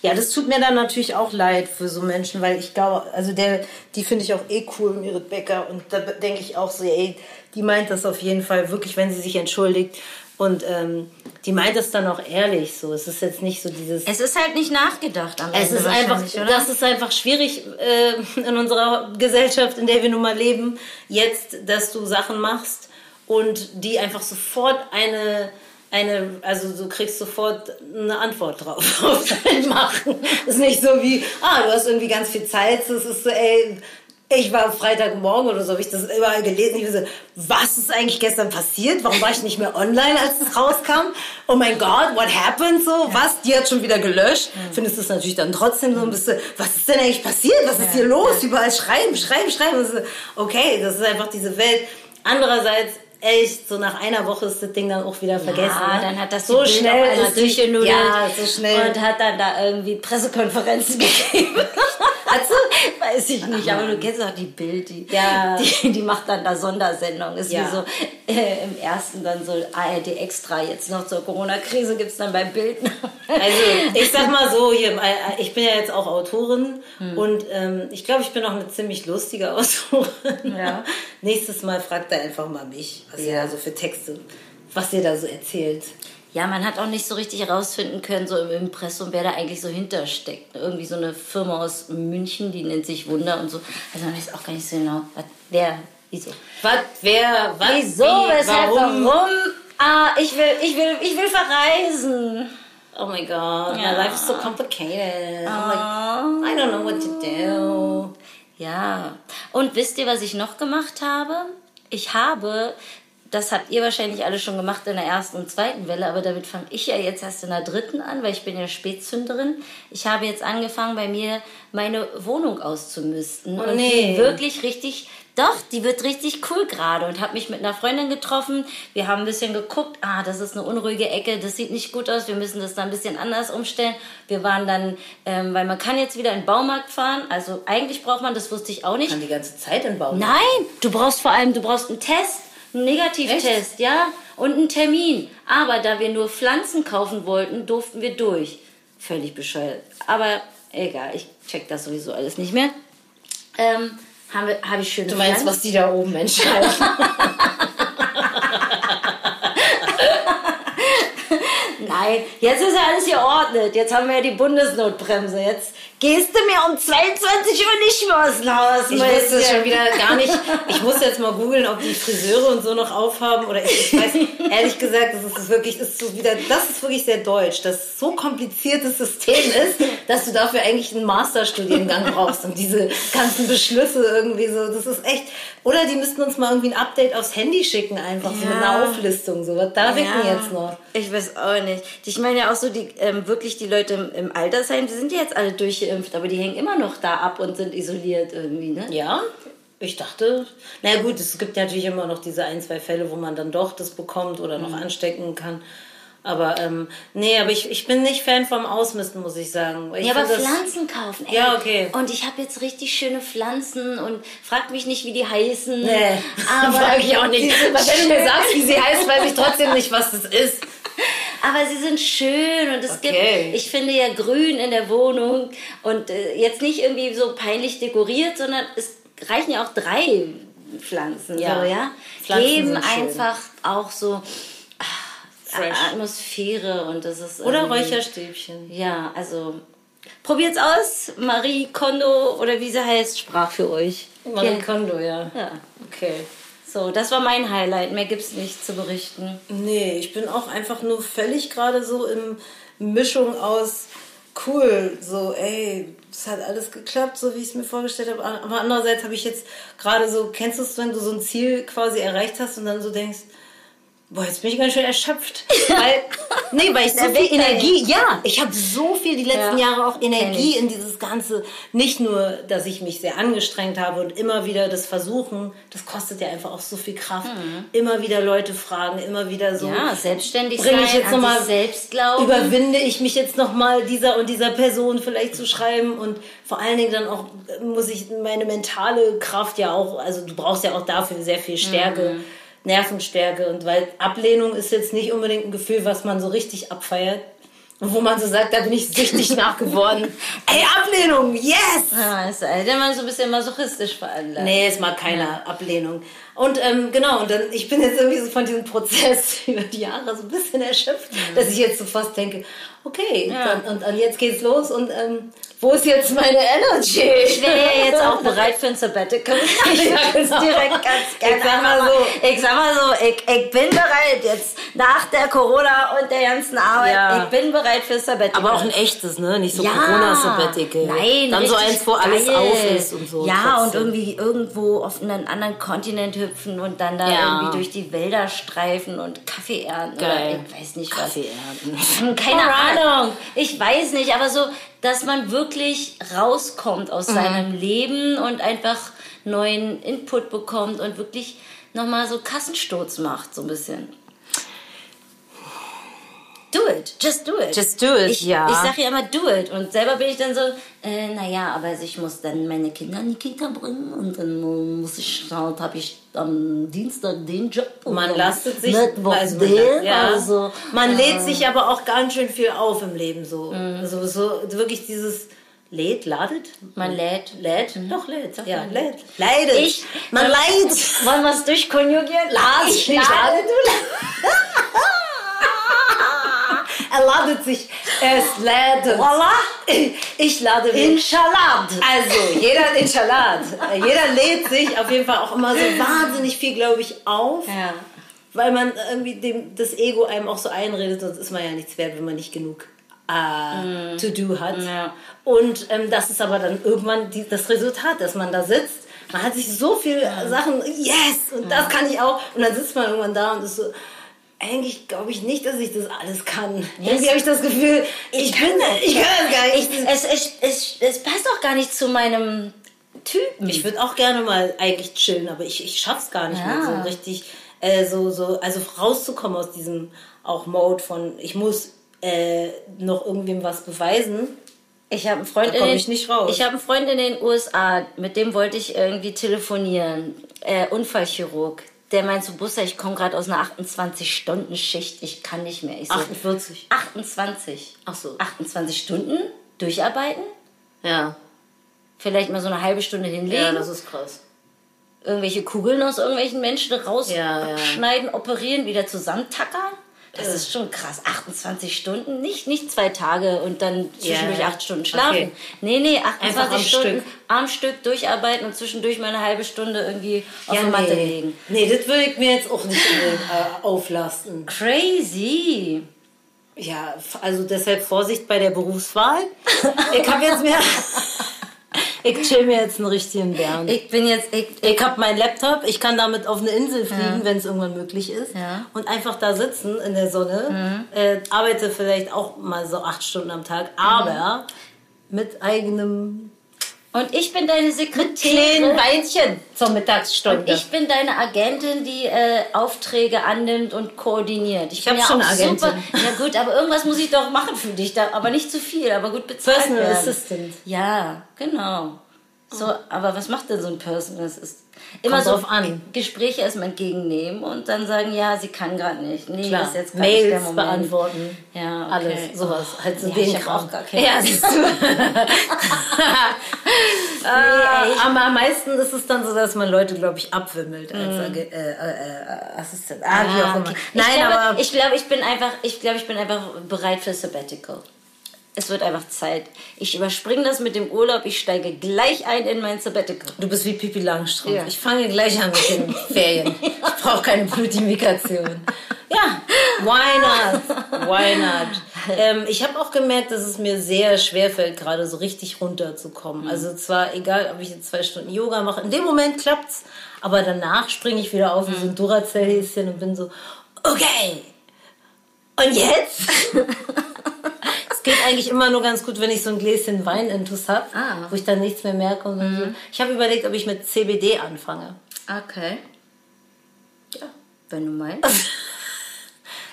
Ja, das tut mir dann natürlich auch leid für so Menschen, weil ich glaube, also der, die finde ich auch eh cool, Merit Becker. Und da denke ich auch so, ey, die meint das auf jeden Fall wirklich, wenn sie sich entschuldigt. Und ähm, die meint das dann auch ehrlich so. Es ist jetzt nicht so dieses. es ist halt nicht nachgedacht am Es Ende ist einfach, oder? das ist einfach schwierig äh, in unserer Gesellschaft, in der wir nun mal leben, jetzt, dass du Sachen machst und die einfach sofort eine, eine, also du kriegst sofort eine Antwort drauf auf dein Machen. ist nicht so wie, ah, du hast irgendwie ganz viel Zeit, es ist so, ey, ich war Freitagmorgen oder so, habe ich das überall gelesen. Ich war so, was ist eigentlich gestern passiert? Warum war ich nicht mehr online, als es rauskam? Oh mein Gott, what happened? So, was? Die hat schon wieder gelöscht. Findest du es natürlich dann trotzdem so ein bisschen, was ist denn eigentlich passiert? Was ist hier los? Überall schreiben, schreiben, schreiben. So, okay, das ist einfach diese Welt. Andererseits, echt, so nach einer Woche ist das Ding dann auch wieder vergessen. Ja, ne? dann hat das so die Bild schnell ist durchgenudelt Ja, so schnell. und hat dann da irgendwie Pressekonferenzen gegeben. Sie? Weiß ich nicht, aber du kennst auch die Bild, die, Ja. die, die macht dann da Sondersendungen. Ist Ja. wie so äh, im ersten dann so ARD extra, jetzt noch zur Corona-Krise gibt es dann bei Bild. Also ich sag mal so, hier, äh, ich bin ja jetzt auch Autorin Hm. und ähm, ich glaube, ich bin auch eine ziemlich lustige Autorin. Ja. Nächstes Mal fragt er einfach mal mich, was ihr Ja. da so für Texte, was ihr da so erzählt. Ja, man hat auch nicht so richtig herausfinden können, so im Impressum, wer da eigentlich so hintersteckt. Irgendwie so eine Firma aus München, die nennt sich Wunder und so. Also man weiß auch gar nicht so genau, was, wer, wieso. Was, wer, was, Wieso, wie, weshalb, warum? warum? Ah, ich will, ich will, ich will verreisen. Oh my God, Ja. my life is so complicated. I'm like, I don't know what to do. Ja. Und wisst ihr, was ich noch gemacht habe? Ich habe, das habt ihr wahrscheinlich alle schon gemacht in der ersten und zweiten Welle, aber damit fange ich ja jetzt erst in der dritten an, weil ich bin ja Spätzünderin. Ich habe jetzt angefangen, bei mir meine Wohnung auszumisten. Oh und nee. wirklich richtig, doch, die wird richtig cool gerade und habe mich mit einer Freundin getroffen. Wir haben ein bisschen geguckt, ah, das ist eine unruhige Ecke, das sieht nicht gut aus, wir müssen das dann ein bisschen anders umstellen. Wir waren dann, ähm, weil man kann jetzt wieder in den Baumarkt fahren, also eigentlich braucht man, das wusste ich auch nicht. Kann die ganze Zeit in Baum. Nein, du brauchst vor allem, du brauchst einen Test, einen Negativtest, ja, und einen Termin. Aber da wir nur Pflanzen kaufen wollten, durften wir durch. Völlig bescheuert. Aber egal, ich check das sowieso alles nicht mehr. Ähm, habe hab ich schöne Du meinst, Pflanzen. was die da oben entscheiden? Nein, jetzt ist ja alles geordnet. Jetzt haben wir ja die Bundesnotbremse. Jetzt gehst du mir um 22 Uhr nicht mehr aus dem Haus. Ich wusste es schon wieder gar nicht. Ich musste jetzt mal googeln, ob die Friseure und so noch aufhaben oder ich, ich weiß ehrlich gesagt, das ist wirklich, das ist so wieder, das ist wirklich sehr deutsch, dass so kompliziertes System ist, dass du dafür eigentlich einen Masterstudiengang brauchst und diese ganzen Beschlüsse irgendwie so, das ist echt, oder die müssten uns mal irgendwie ein Update aufs Handy schicken, einfach so eine Auflistung, so, was darf ich denn jetzt noch? Ich weiß auch nicht. Ich meine ja auch so, die ähm, wirklich die Leute im, im Altersheim, die sind ja jetzt alle durchgeimpft, aber die hängen immer noch da ab und sind isoliert irgendwie, ne? Ja, ich dachte, na gut, es gibt ja natürlich immer noch diese ein, zwei Fälle, wo man dann doch das bekommt oder noch anstecken kann. Aber ähm, nee, aber ich, ich bin nicht Fan vom Ausmisten, muss ich sagen. Ich ja, aber Pflanzen kaufen. Ey. Ja, okay. Und ich habe jetzt richtig schöne Pflanzen und frag mich nicht, wie die heißen. Nee, aber frage ich auch nicht. Weil wenn du mir sagst, wie sie heißt, weiß ich trotzdem nicht, was das ist. Aber sie sind schön und es Okay. gibt, ich finde ja grün in der Wohnung und äh, jetzt nicht irgendwie so peinlich dekoriert, sondern es reichen ja auch drei Pflanzen. Ja. So, ja? Pflanzen Geben einfach auch so Fresh. Atmosphäre und das ist Oder Räucherstäbchen. Ja, also probiert's aus. Marie Kondo oder wie sie heißt, sprach für euch. Marie Ja. Kondo, ja. Ja. Okay. So, das war mein Highlight. Mehr gibt's nicht zu berichten. Nee, ich bin auch einfach nur völlig gerade so im Mischung aus cool, so ey, es hat alles geklappt, so wie ich es mir vorgestellt habe. Aber andererseits habe ich jetzt gerade so, kennst du es, wenn du so ein Ziel quasi erreicht hast und dann so denkst, boah, jetzt bin ich ganz schön erschöpft. Weil, nee, weil ich so viel. Energie, ja, ich habe so viel die letzten Ja, Jahre auch Energie in dieses Ganze. Nicht nur, dass ich mich sehr angestrengt habe und immer wieder das Versuchen, das kostet ja einfach auch so viel Kraft. Immer wieder Leute fragen, immer wieder so. Ja, selbstständig Bring sein, ich jetzt noch mal- selbst glauben. Überwinde ich mich jetzt nochmal dieser und dieser Person vielleicht zu schreiben und vor allen Dingen dann auch muss ich meine mentale Kraft ja auch, also du brauchst ja auch dafür sehr viel Stärke, Mhm. Nervenstärke und weil Ablehnung ist jetzt nicht unbedingt ein Gefühl, was man so richtig abfeiert. Und wo man so sagt, da bin ich süchtig nachgeworden. Ey, Ablehnung, yes! Ja, ist halt immer so ein bisschen masochistisch veranlagt. Nee, es mag keiner Ablehnung. Und ähm, genau, und dann, ich bin jetzt irgendwie so von diesem Prozess über die Jahre so ein bisschen erschöpft, dass ich jetzt so fast denke, okay, Ja. dann, und, und jetzt geht's los und ähm, wo ist jetzt meine Energy? Ich wäre ja jetzt auch bereit für ein Sabbatical. Ich Ja, genau. direkt ganz gerne. Ich sag mal so. Ich sag mal so, ich, ich bin bereit jetzt nach der Corona und der ganzen Arbeit. Ja. Ich bin bereit für Sabbatical. Aber auch ein echtes, ne? Nicht so ja, Corona-Sabbatical. Nein, Dann so eins, wo alles geil. auf ist und so. Ja, und trotzdem. irgendwie irgendwo auf einen anderen Kontinent hüpfen und dann da Ja. irgendwie durch die Wälder streifen und Kaffee ernten. Geil. Oder ich weiß nicht was. Kaffee ernten. Keine Alright. Ahnung. Ich weiß nicht, aber so, dass man wirklich rauskommt aus Mhm. seinem Leben und einfach neuen Input bekommt und wirklich nochmal so Kassensturz macht, so ein bisschen. Do it, just do it. Just do it, ich, ja. Ich sage ja immer do it und selber bin ich dann so, äh, naja, aber ich muss dann meine Kinder in die Kita bringen und dann muss ich, halt, habe ich am Dienstag den Job. und Man lastet sich, Mittwoch also man, den, ja. also, man lädt äh, sich aber auch ganz schön viel auf im Leben so. Mhm. Also so wirklich dieses lädt, ladet? Man lädt. Lädt? Doch, lädt. Doch, ja, man lädt. Leidet. Ich- man leidet. Wollen wir es durchkonjugieren? Lade. Ich lade, du Er ladet sich. Es lädt. Voila. Ich lade mich. Inshallah. Also, jeder Inshallah. Jeder lädt sich auf jeden Fall auch immer so wahnsinnig viel, glaube ich, auf. Ja. Weil man irgendwie dem, das Ego einem auch so einredet, sonst ist man ja nichts wert, wenn man nicht genug äh, to do hat. Ja. Und ähm, das ist aber dann irgendwann die, das Resultat, dass man da sitzt. Man hat sich so viele Sachen, yes, und das kann ich auch. Und dann sitzt man irgendwann da und ist so, eigentlich glaube ich nicht, dass ich das alles kann. Irgendwie habe ich das Gefühl, ich, bin, ich kann das gar nicht. Ich, es, es, es, es passt auch gar nicht zu meinem Typen. Ich würde auch gerne mal eigentlich chillen, aber ich, ich schaff's gar nicht Ja. mehr so richtig, äh, so, so, also rauszukommen aus diesem auch Mode von, ich muss äh, noch irgendwem was beweisen. Ich habe einen Freund in den, ich. Ich habe einen Freund in den USA, mit dem wollte ich irgendwie telefonieren. Äh, Unfallchirurg. Der meint so, Buster, ich komme gerade aus einer 28-Stunden-Schicht, ich kann nicht mehr. Ich so, 48. 28. Ach so. 28 Stunden durcharbeiten, Ja. vielleicht mal so eine halbe Stunde hinlegen, Ja, das ist krass. irgendwelche Kugeln aus irgendwelchen Menschen Ja, ja. rausschneiden, operieren, wieder zusammentackern. Das ist schon krass. 28 Stunden, nicht, nicht zwei Tage und dann zwischendurch Ja. acht Stunden schlafen. Okay. Nee, nee, Einfach 28 am Stunden Stück. am Stück durcharbeiten und zwischendurch mal eine halbe Stunde irgendwie auf Ja, die Matte nee. legen. Nee, das würde ich mir jetzt auch nicht äh, auflasten. Crazy. Ja, also deshalb Vorsicht bei der Berufswahl. Ich habe jetzt mehr. ich chill mir jetzt einen richtigen Bären. Ich, bin jetzt, ich, ich habe meinen Laptop, ich kann damit auf eine Insel fliegen, wenn es irgendwann möglich ist. Ja. Mhm. Und einfach da sitzen in der Sonne. Äh, arbeite vielleicht auch mal so acht Stunden am Tag, aber mit eigenem und ich bin deine kleinen Sekretärin. Weinchen zur Mittagsstunde. Ich bin deine Agentin, die äh, Aufträge annimmt und koordiniert. Ich, bin hab ja schon eine Agentin. super. Ja gut, aber irgendwas muss ich doch machen für dich, da, aber nicht zu viel, aber gut bezahlt Personal werden. Assistant. Ja, genau. So, aber was macht denn so ein Personal Assistant? Immer Kommt so drauf an. Gespräche erstmal entgegennehmen und dann sagen, ja, sie kann gerade nicht. Nee, Klar. ist jetzt nicht der Mails Moment. beantworten. Ja, okay. Alles, sowas. Halt so ja, den ich auch gar keine Ja, siehst du. ey, ich- Aber am meisten ist es dann so, dass man Leute, glaube ich, abwimmelt als Ag- äh, äh, äh, Assistent. Ah, wie auch Ah, immer. okay. Nein, ich glaube, aber ich glaube, ich bin einfach, ich glaube, ich bin einfach bereit für Sabbatical. Es wird einfach Zeit. Ich überspringe das mit dem Urlaub. Ich steige gleich ein in mein Sabbatical. du bist wie Pipi Langstrumpf. Ja. Ich fange gleich an mit den Ferien. Ich brauche keine Blutimikation. Ja, why not? Why not? Ähm, ich habe auch gemerkt, dass es mir sehr schwer fällt, gerade so richtig runterzukommen. Also zwar egal, ob ich jetzt zwei Stunden Yoga mache, in dem Moment klappt's, aber danach springe ich wieder auf wie so ein Duracell-Häschen und bin so, okay, und jetzt? Es geht eigentlich immer nur ganz gut, wenn ich so ein Gläschen Wein intus habe, Ah. wo ich dann nichts mehr merke. Und dann so. Ich habe überlegt, ob ich mit CBD anfange. Okay. Ja, wenn du meinst.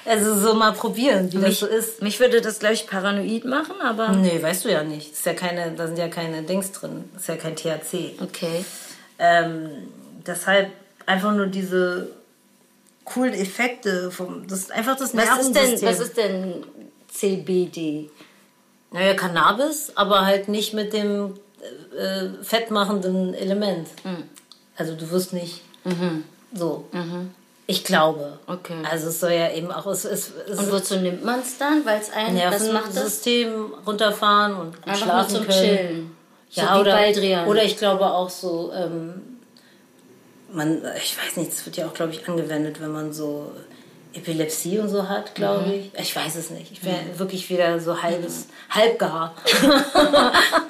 Also so mal probieren, wie das so ist. Mich würde das, glaube ich, paranoid machen, aber Nee, weißt du ja nicht. Ist ja keine, da sind ja keine Dings drin. Ist ja kein THC. okay. Ähm, deshalb einfach nur diese coolen Effekte vom. Das ist einfach das Was ist denn, was ist denn CBD? Naja, Cannabis, aber halt nicht mit dem äh, fettmachenden Element. Mhm. Also du wirst nicht so. Ich glaube. Okay. Also es soll ja eben auch. Es, es, es Und wozu nimmt man es dann? Weil es ein, was macht das? Nervensystem runterfahren und Einfach nur schlafen zum können. Chillen. So Ja, wie oder, Baldrian. oder ich glaube auch so, ähm, man, ich weiß nicht, das wird ja auch, glaube ich, angewendet, wenn man so Epilepsie und so hat, glaube Mhm. ich. Ich weiß es nicht. Ich wäre wirklich wieder so halbes, halbgar.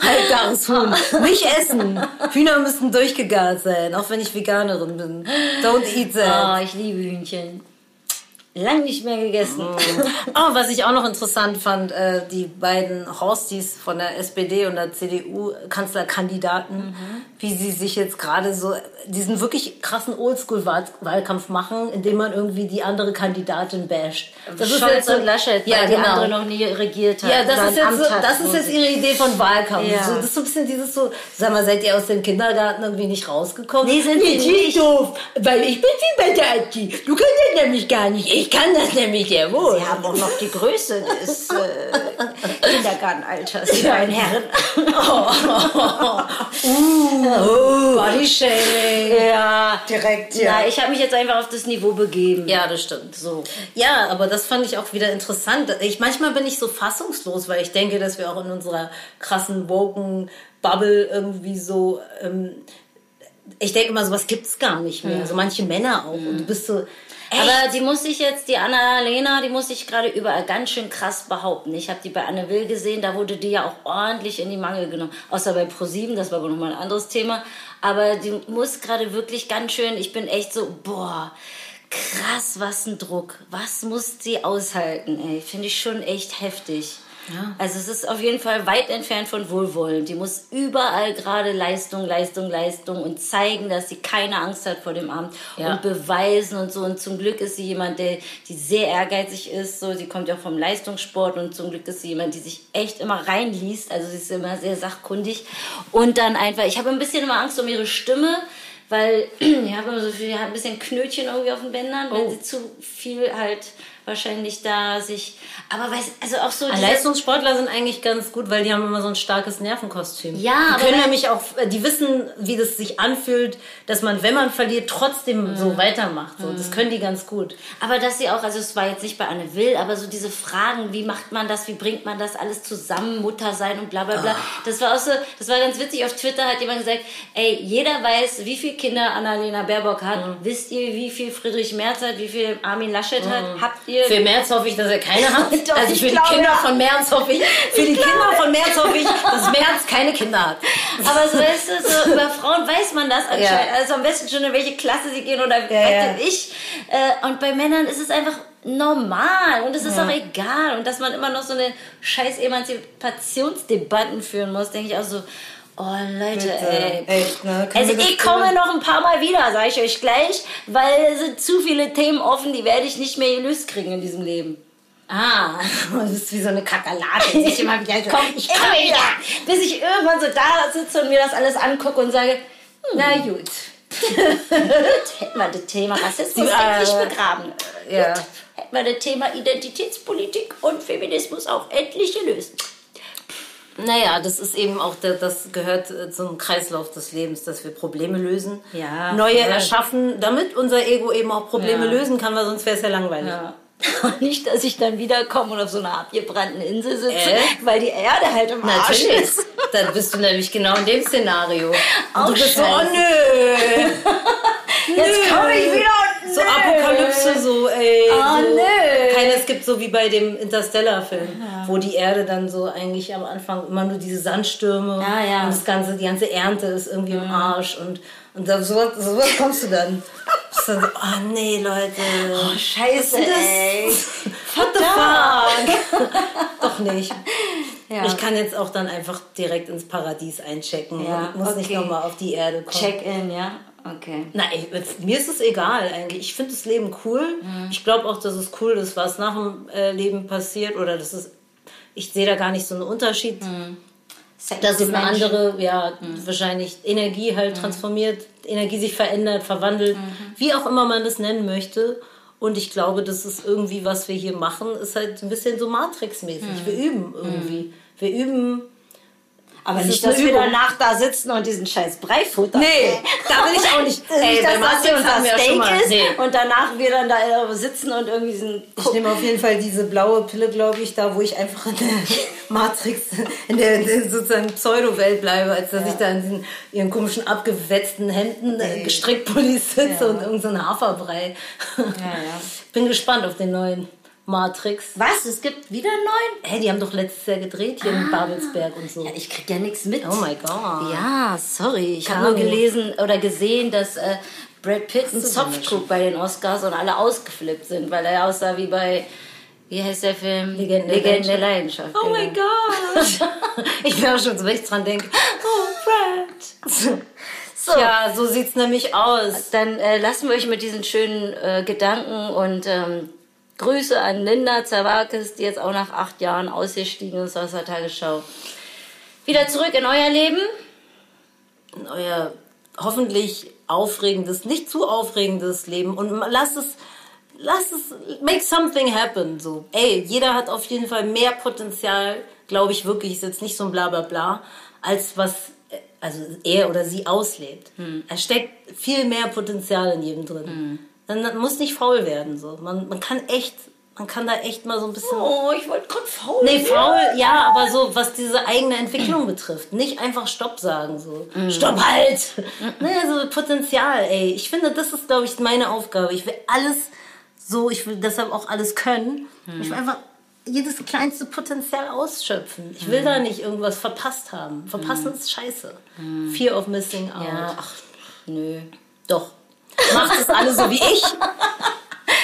Halbgares Huhn. Nicht essen. Hühner müssen durchgegart sein, auch wenn ich Veganerin bin. Don't eat that. Oh, ich liebe Hühnchen. Lang nicht mehr gegessen. Oh, was ich auch noch interessant fand, äh, die beiden Horstis von der SPD und der CDU-Kanzlerkandidaten, wie sie sich jetzt gerade so diesen wirklich krassen Oldschool-Wahlkampf machen, indem man irgendwie die andere Kandidatin basht. Scholz so- und Laschet, ja, weil die genau. andere noch nie regiert hat. Ja, das ist, jetzt so, das ist jetzt ihre Idee von Wahlkampf. Ja. So, das ist so ein bisschen dieses so, sag mal, seid ihr aus dem Kindergarten irgendwie nicht rausgekommen? Nee, sind sie die nicht. doof, weil ich bin viel besser als die. Du kannst das nämlich gar nicht. Ich kann das nämlich sehr wohl. Sie haben auch noch die Größe des äh, Kindergartenalters, die beiden Herren. Uh, Body Shaming. Ja, Direkt, Na, ich habe mich jetzt einfach auf das Niveau begeben. Ja, das stimmt. So. Ja, aber das fand ich auch wieder interessant. Ich, manchmal bin ich so fassungslos, weil ich denke, dass wir auch in unserer krassen woken Bubble irgendwie so. Ähm, ich denke immer, sowas gibt's gar nicht mehr. So manche Männer auch. Und du bist so. Echt? Aber die muss sich jetzt, die Anna-Lena, die muss sich gerade überall ganz schön krass behaupten. Ich habe die bei Anne Will gesehen, da wurde die ja auch ordentlich in die Mangel genommen. Außer bei ProSieben, das war aber nochmal ein anderes Thema. Aber die muss gerade wirklich ganz schön, ich bin echt so, boah, krass, was ein Druck. Was muss sie aushalten, ey. Finde ich schon echt heftig. Ja. Also es ist auf jeden Fall weit entfernt von Wohlwollen. Die muss überall gerade Leistung, Leistung, Leistung und zeigen, dass sie keine Angst hat vor dem Amt Ja. und beweisen und so. Und zum Glück ist sie jemand, der die sehr ehrgeizig ist. So, sie kommt ja auch vom Leistungssport und zum Glück ist sie jemand, die sich echt immer reinliest. Also sie ist immer sehr sachkundig und dann einfach. Ich habe ein bisschen immer Angst um ihre Stimme. Weil ich habe immer so viel, hat ein bisschen Knötchen irgendwie auf den Bändern, wenn Oh. sie zu viel halt wahrscheinlich da sich. Aber weiß, also auch so. diese- Leistungssportler sind eigentlich ganz gut, weil die haben immer so ein starkes Nervenkostüm. Ja, die aber können nämlich auch, die wissen, wie das sich anfühlt, dass man, wenn man verliert, trotzdem so weitermacht. So. Das können die ganz gut. Aber dass sie auch, also es war jetzt nicht bei Anne Will, aber so diese Fragen, wie macht man das, wie bringt man das alles zusammen, Mutter sein und bla bla bla. Das war auch so, das war ganz witzig. Auf Twitter hat jemand gesagt, ey, jeder weiß, wie viele Kinder Annalena Baerbock hat. Wisst ihr, wie viel Friedrich Merz hat, wie viel Armin Laschet hat? Habt ihr? Für Merz hoffe ich, dass er keine hat. Doch, also ich für die glaube, Kinder ja. von Merz hoffe ich, für die Kinder von Merz hoffe ich, dass Merz keine Kinder hat. Aber so, weißt du, so über Frauen weiß man das anscheinend. Ja. Also am besten schon in welche Klasse sie gehen oder Ja, ja. ich. Äh, und bei Männern ist es einfach normal und es ist auch egal. Und dass man immer noch so eine scheiß Emanzipationsdebatten führen muss, denke ich auch so, oh Leute, ey. Echt, ne? Also das ich komme bitte- noch ein paar Mal wieder, sage ich euch gleich, weil es sind zu viele Themen offen, die werde ich nicht mehr gelöst kriegen in diesem Leben. Ah, du bist wie so eine Kakerlake. sich immer wieder so, Komm, ich komme wieder, bis ich irgendwann so da sitze und mir das alles angucke und sage, hm, Na gut. hätten wir das Thema Rassismus Die, endlich äh, begraben. ja. Gut, hätten wir das Thema Identitätspolitik und Feminismus auch endlich gelöst. Naja, das ist eben auch, der, das gehört äh, zum Kreislauf des Lebens, dass wir Probleme lösen, Ja, neue voll. erschaffen, damit unser Ego eben auch Probleme Ja. lösen kann, weil sonst wäre es ja langweilig. Ja. Nicht, dass ich dann wiederkomme und auf so einer abgebrannten Insel sitze, Äh? weil die Erde halt im Arsch Natürlich. ist. Dann bist du nämlich genau in dem Szenario. Auch du bist so, oh nö. Jetzt komme ich wieder und So nö. Apokalypse, so, ey. Oh, so. nö. Keine, es gibt so wie bei dem Interstellar-Film, wo die Erde dann so eigentlich am Anfang immer nur diese Sandstürme Ja, ja. und das ganze, die ganze Ernte ist irgendwie im Arsch und, und da, so, so was kommst du dann. So, oh nee, Leute. Oh, scheiße, das? ey. What the fuck? Doch nicht. Ja. Ich kann jetzt auch dann einfach direkt ins Paradies einchecken Ja, und muss nicht okay. nochmal auf die Erde kommen. Check-in, ja? Okay. Na, ich, mir ist es egal eigentlich. Ich finde das Leben cool. Mhm. Ich glaube auch, dass es cool ist, was nach dem äh, Leben passiert oder das ist. Ich sehe da gar nicht so einen Unterschied. Second Dass es eine Dimension. andere, ja, Mhm. wahrscheinlich Energie halt transformiert, Energie sich verändert, verwandelt, Mhm. wie auch immer man das nennen möchte. Und ich glaube, das ist irgendwie, was wir hier machen, ist halt ein bisschen so Matrix-mäßig. Mhm. Wir üben irgendwie. Wir üben. Aber Das nicht, dass wir danach da sitzen und diesen scheiß Brei futtern. Nee, da will ich auch nicht. Ey, Ey, dass das hier unser ja Steak ist Nee. und danach wir dann da äh, sitzen und irgendwie diesen... Ich nehme auf jeden Fall diese blaue Pille, glaube ich, da, wo ich einfach in der Matrix, in der, in der sozusagen Pseudo-Welt bleibe, als dass ich da in diesen, ihren komischen abgewetzten Händen äh, Gestrickpullis sitze Ja. und irgendein so Haferbrei. ja. Bin gespannt auf den neuen Matrix. Was? Es gibt wieder einen neuen? Hey, die haben doch letztes Jahr gedreht hier in Babelsberg und so. Ja, ich krieg ja nichts mit. Oh my God. Ja, sorry. Ich habe nur gelesen oder gesehen, dass äh, Brad Pitt einen Zopf trug bei den Oscars und alle ausgeflippt sind, weil er aussah wie bei, wie heißt der Film? Legenden der Legenden der Leidenschaft. Oh genau. my God. ich wäre schon so, wenn ich dran denke. Oh, Brad. So. Ja, so sieht's nämlich aus. Dann äh, lassen wir euch mit diesen schönen äh, Gedanken und ähm, Grüße an Linda Zawakis, die jetzt auch nach acht Jahren ausgestiegen ist aus der Tagesschau. Wieder zurück in euer Leben. in euer hoffentlich aufregendes, nicht zu aufregendes Leben und lasst es, lasst es, make something happen. So, ey, jeder hat auf jeden Fall mehr Potenzial, glaube ich wirklich, ist jetzt nicht so ein Blablabla, als was also er oder sie auslebt. Er steckt viel mehr Potenzial in jedem drin. Dann man muss nicht faul werden. So. Man, man kann echt, man kann da echt mal so ein bisschen. Oh, ich wollte gerade faul. Nee, faul, ja, aber so, was diese eigene Entwicklung betrifft. Nicht einfach Stopp sagen, so. Stopp halt! Nee, so Potenzial, ey. Ich finde, das ist, glaube ich, meine Aufgabe. Ich will alles so, ich will deshalb auch alles können. Ich will einfach jedes kleinste Potenzial ausschöpfen. Ich will da nicht irgendwas verpasst haben. Verpassen ist scheiße. Fear of missing out. Ja, ach, nö. Doch. Macht es alle so wie ich.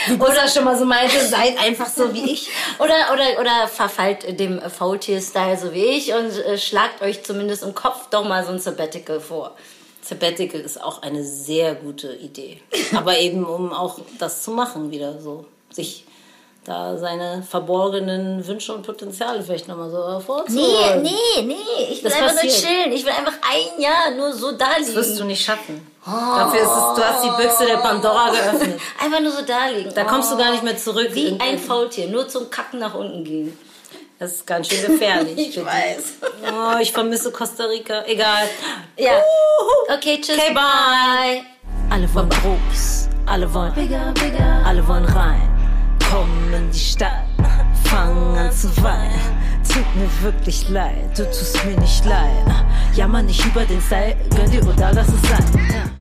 Wie Buddha schon mal so meinte, seid einfach so wie ich. Oder, oder, oder verfallt dem Faultier-Style so wie ich und äh, schlagt euch zumindest im Kopf doch mal so ein Sabbatical vor. Sabbatical ist auch eine sehr gute Idee. Aber eben, um auch das zu machen, wieder so. Sich da seine verborgenen Wünsche und Potenziale vielleicht nochmal so Nee, hervorzuholen. nee, nee. Ich will Das einfach nur passiert. chillen. Ich will einfach ein Jahr nur so da liegen. Das wirst du nicht schaffen. Dafür ist es, du hast die Büchse der Pandora geöffnet. Einfach nur so da liegen. Da kommst du gar nicht mehr zurück. Wie ein Faultier, nur zum Kacken nach unten gehen. Das ist ganz schön gefährlich. Ich weiß. Oh, ich vermisse Costa Rica. Egal. Ja. Okay, tschüss. Okay, bye. Alle wollen groß, alle wollen bigger, bigger, alle wollen rein. Komm in die Stadt, fang an zu weinen. Tut mir wirklich leid, du tust mir nicht leid. Jammer nicht über den Style, gönn dir oder lass es sein.